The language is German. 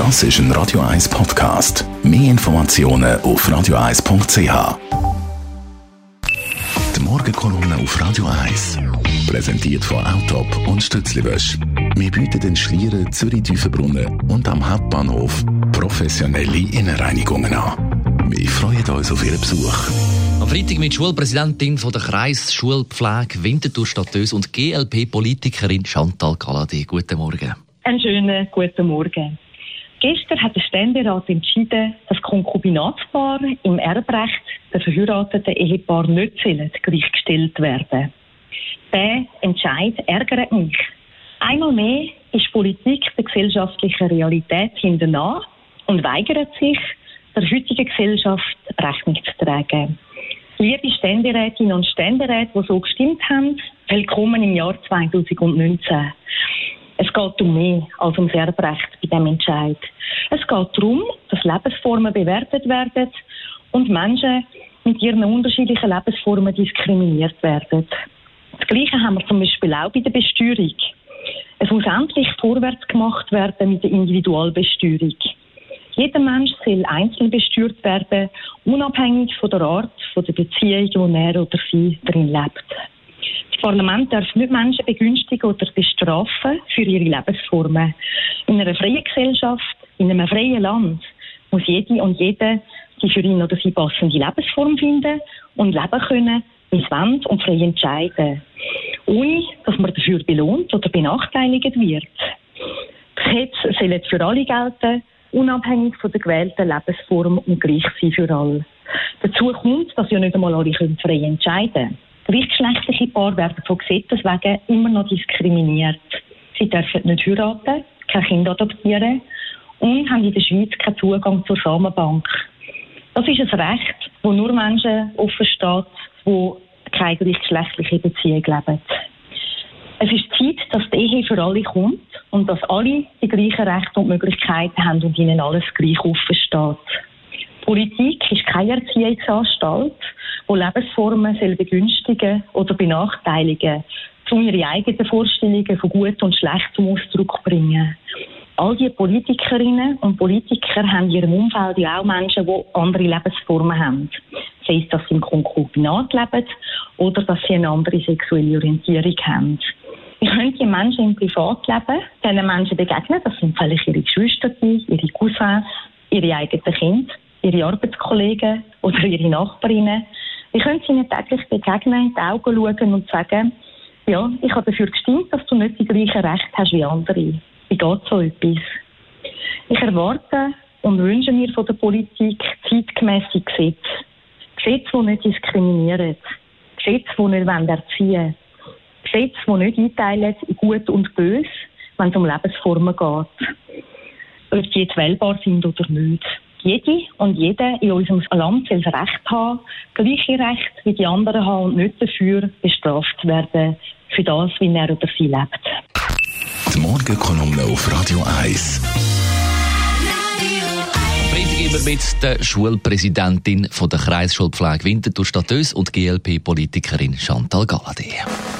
Das ist ein Radio 1 Podcast. Mehr Informationen auf radio1.ch. Die Morgenkolumne auf Radio 1. Präsentiert von Autop und Stützliwösch. Wir bieten den Schlieren Zürich-Tüfenbrunnen und am Hauptbahnhof professionelle Innenreinigungen an. Wir freuen uns auf Ihren Besuch. Am Freitag mit Schulpräsidentin von der Kreisschulpflege Winterthur Stadtös und GLP-Politikerin Chantal Galadé. Guten Morgen. Einen schönen guten Morgen. Gestern hat der Ständerat entschieden, dass Konkubinatspaar im Erbrecht der verheirateten Ehepaar nicht gleichgestellt werden Der Entscheid ärgert mich. Einmal mehr ist Politik der gesellschaftlichen Realität hinterher und weigert sich, der heutigen Gesellschaft Rechnung zu tragen. Liebe Ständerätinnen und Ständeräte, die so gestimmt haben, willkommen im Jahr 2019. Es geht um mehr als ums Erbrecht bei diesem Entscheid. Es geht darum, dass Lebensformen bewertet werden und Menschen mit ihren unterschiedlichen Lebensformen diskriminiert werden. Das Gleiche haben wir zum Beispiel auch bei der Besteuerung. Es muss endlich vorwärts gemacht werden mit der Individualbesteuerung. Jeder Mensch soll einzeln besteuert werden, unabhängig von der Art von der Beziehung, wo er oder sie drin lebt. Das Parlament darf nicht Menschen begünstigen oder bestrafen für ihre Lebensformen. In einer freien Gesellschaft, in einem freien Land, muss jede und jeder die für ihn oder sie passende Lebensform finden und leben können, wie es wollen und frei entscheiden. Ohne, dass man dafür belohnt oder benachteiligt wird. Gesetze sollen für alle gelten, unabhängig von der gewählten Lebensform und gleich sein für alle. Dazu kommt, dass ja nicht einmal alle frei entscheiden können. Gleichgeschlechtliche Paare werden von Gesetzes wegen immer noch diskriminiert. Sie dürfen nicht heiraten, kein Kind adoptieren und haben in der Schweiz keinen Zugang zur Samenbank. Das ist ein Recht, das nur Menschen offen steht, die keine gleichgeschlechtliche Beziehung leben. Es ist Zeit, dass die Ehe für alle kommt und dass alle die gleichen Rechte und Möglichkeiten haben und ihnen alles gleich offen steht. Politik ist keine Erziehungsanstalt, die Lebensformen soll begünstigen oder benachteiligen, um ihre eigenen Vorstellungen von Gut und Schlecht zum Ausdruck bringen. All die Politikerinnen und Politiker haben in ihrem Umfeld ja auch Menschen, die andere Lebensformen haben. Sei es, dass sie im Konkubinat leben oder dass sie eine andere sexuelle Orientierung haben. Ich könnte Menschen im Privatleben diesen Menschen begegnen. Das sind vielleicht ihre Geschwister, ihre Cousins, ihre eigenen Kinder, ihre Arbeitskollegen oder ihre Nachbarinnen. Ich könnte ihnen täglich begegnen, in die Augen schauen und sagen, ja, ich habe dafür gestimmt, dass du nicht die gleichen Rechte hast wie andere. Wie geht so etwas? Ich erwarte und wünsche mir von der Politik zeitgemäße Gesetze. Gesetze, die nicht diskriminieren. Gesetze, die nicht erziehen wollen. Gesetze, die nicht einteilen in gut und böse, wenn es um Lebensformen geht. Ob die jetzt wählbar sind oder nicht jede und jeder in unserem Land soll das Recht haben, gleiche Recht wie die anderen haben und nicht dafür bestraft werden, für das, wie er oder sie lebt. Die Morgenkolumne auf Radio 1. Freitag immer mit der Schulpräsidentin von der Kreisschulpflege Winterthur Stadtös und GLP-Politikerin Chantal Galadé.